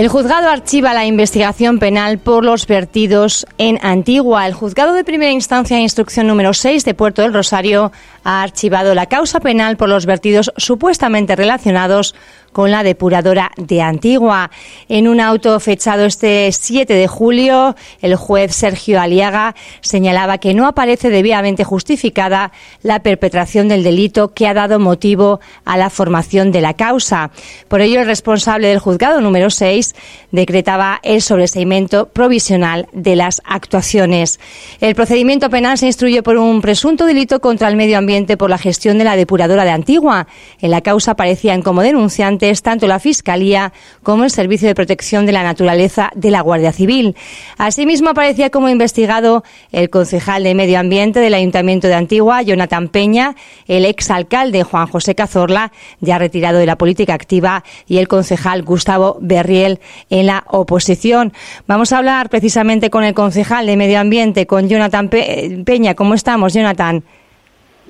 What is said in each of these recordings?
El juzgado archiva la investigación penal por los vertidos en Antigua. El juzgado de primera instancia de instrucción número 6 de Puerto del Rosario ha archivado la causa penal por los vertidos supuestamente relacionados con la depuradora de Antigua. En un auto fechado este 7 de julio, el juez Sergio Aliaga señalaba que no aparece debidamente justificada la perpetración del delito que ha dado motivo a la formación de la causa. Por ello, el responsable del juzgado número 6 decretaba el sobreseimiento provisional de las actuaciones. El procedimiento penal se instruye por un presunto delito contra el medio ambiente por la gestión de la depuradora de Antigua. En la causa aparecían como denunciantes tanto la Fiscalía como el Servicio de Protección de la Naturaleza de la Guardia Civil. Asimismo, aparecía como investigado el concejal de Medio Ambiente del Ayuntamiento de Antigua, Jonathan Peña, el exalcalde Juan José Cazorla, ya retirado de la política activa, y el concejal Gustavo Berriel en la oposición. Vamos a hablar precisamente con el concejal de Medio Ambiente, con Jonathan Peña. ¿Cómo estamos, Jonathan?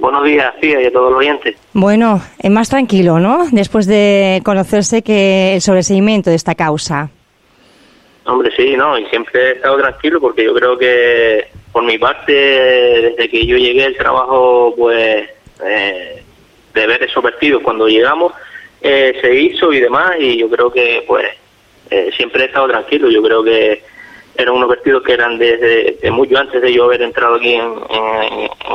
Buenos días, sí, y a todos los oyentes. Bueno, es más tranquilo, ¿no? Después de conocerse que el sobreseimiento de esta causa. Hombre, sí, no, y siempre he estado tranquilo porque yo creo que, por mi parte, desde que yo llegué al trabajo, pues, eh, de ver esos vertidos cuando llegamos, eh, se hizo y demás, y yo creo que, pues, eh, siempre he estado tranquilo. Yo creo que eran unos vertidos que eran desde mucho antes de yo haber entrado aquí en,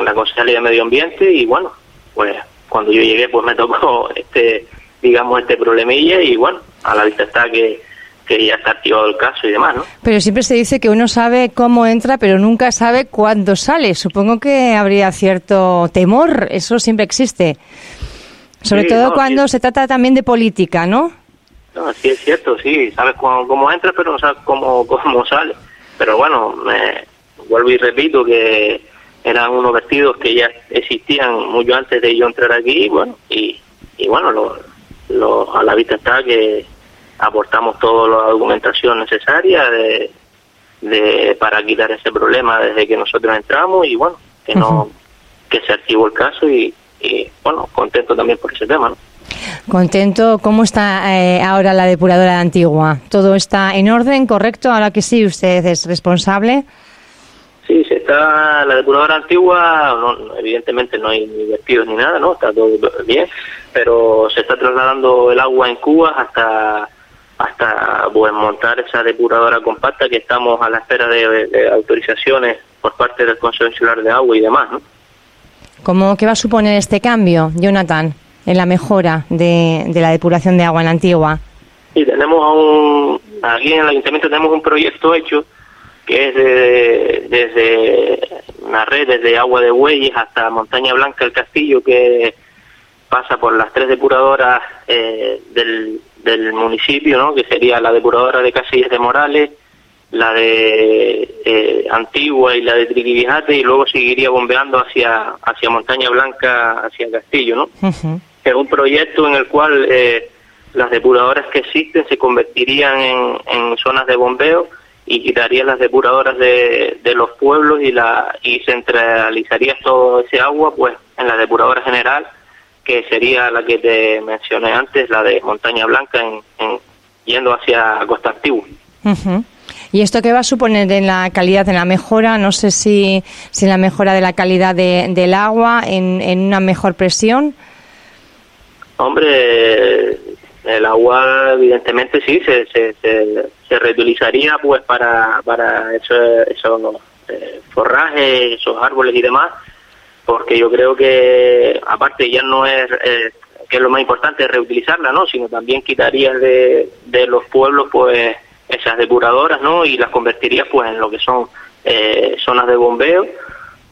la Consejería de Medio Ambiente y bueno, pues cuando yo llegué pues me tocó este, digamos, este problemilla y bueno, a la vista está que, que ya está activado el caso y demás, ¿no? Pero siempre se dice que uno sabe cómo entra, pero nunca sabe cuándo sale. Supongo que habría cierto temor, eso siempre existe. Sobre todo cuando se trata también de política, ¿no? No, sí es cierto, sí, sabes cómo, cómo entra, pero no sabes cómo, cómo sale. Pero bueno, me vuelvo y repito que eran unos vestidos que ya existían mucho antes de yo entrar aquí, y bueno, y, y bueno, lo, lo, a la vista está que aportamos toda la documentación necesaria de, de para quitar ese problema desde que nosotros entramos y bueno, que no que se archivó el caso y, y bueno, contento también por ese tema, ¿no? Contento. ¿Cómo está eh, ahora la depuradora antigua? ¿Todo está en orden, correcto? Ahora que sí, usted es responsable. Sí, se está la depuradora antigua, evidentemente no hay ni vertidos ni nada, ¿no? Está todo bien, pero se está trasladando el agua en Cuba hasta hasta pues, montar esa depuradora compacta que estamos a la espera de, autorizaciones por parte del Consejo Insular de Agua y demás, ¿no? ¿Cómo, ¿Qué va a suponer este cambio, Jonathan? En la mejora de, la depuración de agua en la antigua? Sí, tenemos un, aquí en el ayuntamiento tenemos un proyecto hecho que es desde una red desde Agua de Bueyes hasta Montaña Blanca, el castillo, que pasa por las tres depuradoras eh, del, del municipio, ¿no? que sería la depuradora de Casillas de Morales, la de eh, Antigua y la de Triquibijate, y luego seguiría bombeando hacia, hacia Montaña Blanca, hacia el castillo. ¿no? Es un proyecto en el cual eh, las depuradoras que existen se convertirían en, zonas de bombeo y quitarían las depuradoras de, los pueblos y la y centralizaría todo ese agua pues en la depuradora general que sería la que te mencioné antes la de Montaña Blanca en, yendo hacia Costa Antigua ¿Y esto qué va a suponer en la calidad, en la mejora? No sé si, si en la mejora de la calidad del agua, en, en una mejor presión. Hombre, el agua evidentemente sí se, se, se, reutilizaría pues para, para esos eso, eh, forrajes, esos árboles y demás, porque yo creo que aparte ya no es, eh, que es lo más importante reutilizarla, ¿no? Sino también quitaría de, de los pueblos pues esas depuradoras, ¿no? Y las convertiría pues en lo que son eh, zonas de bombeo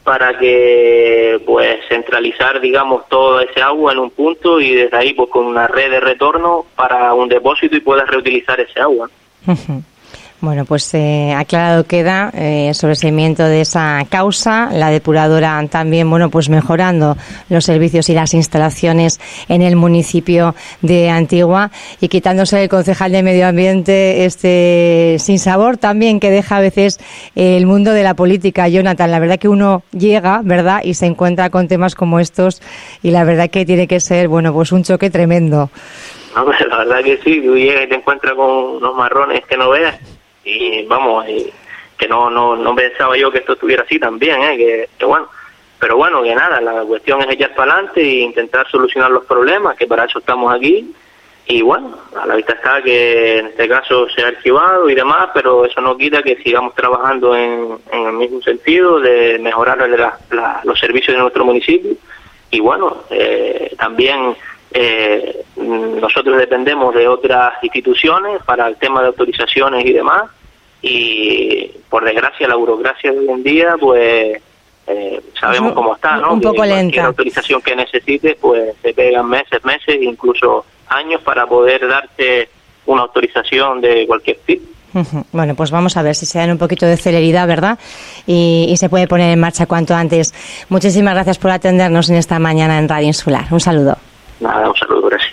para que pues centralizar digamos todo ese agua en un punto y desde ahí pues con una red de retorno para un depósito y puedas reutilizar ese agua. Bueno, pues eh, aclarado queda eh, sobre el seguimiento de esa causa, la depuradora también, bueno, pues mejorando los servicios y las instalaciones en el municipio de Antigua y quitándose el concejal de Medio Ambiente este sin sabor también que deja a veces el mundo de la política. Jonathan, la verdad que uno llega, ¿verdad? Y se encuentra con temas como estos y la verdad que tiene que ser, bueno, pues un choque tremendo. No, la verdad que sí, tú llegas y te encuentras con unos marrones que no veas y vamos, que no, no, no pensaba yo que esto estuviera así también, ¿eh? que, bueno, pero bueno, que nada, la cuestión es echar para adelante e intentar solucionar los problemas, que para eso estamos aquí y bueno, a la vista está que en este caso se ha archivado y demás, pero eso no quita que sigamos trabajando en, el mismo sentido de mejorar los servicios de nuestro municipio. Y bueno, eh, también eh, nosotros dependemos de otras instituciones para el tema de autorizaciones y demás. Y por desgracia, la burocracia de hoy en día, pues eh, sabemos cómo está, ¿no? Un poco que lenta. autorización que necesites, pues se pegan meses, meses, incluso años para poder darte una autorización de cualquier tipo. Bueno, pues vamos a ver si se dan un poquito de celeridad, ¿verdad? Y, y, se puede poner en marcha cuanto antes. Muchísimas gracias por atendernos en esta mañana en Radio Insular. Un saludo. Nada, un saludo, gracias.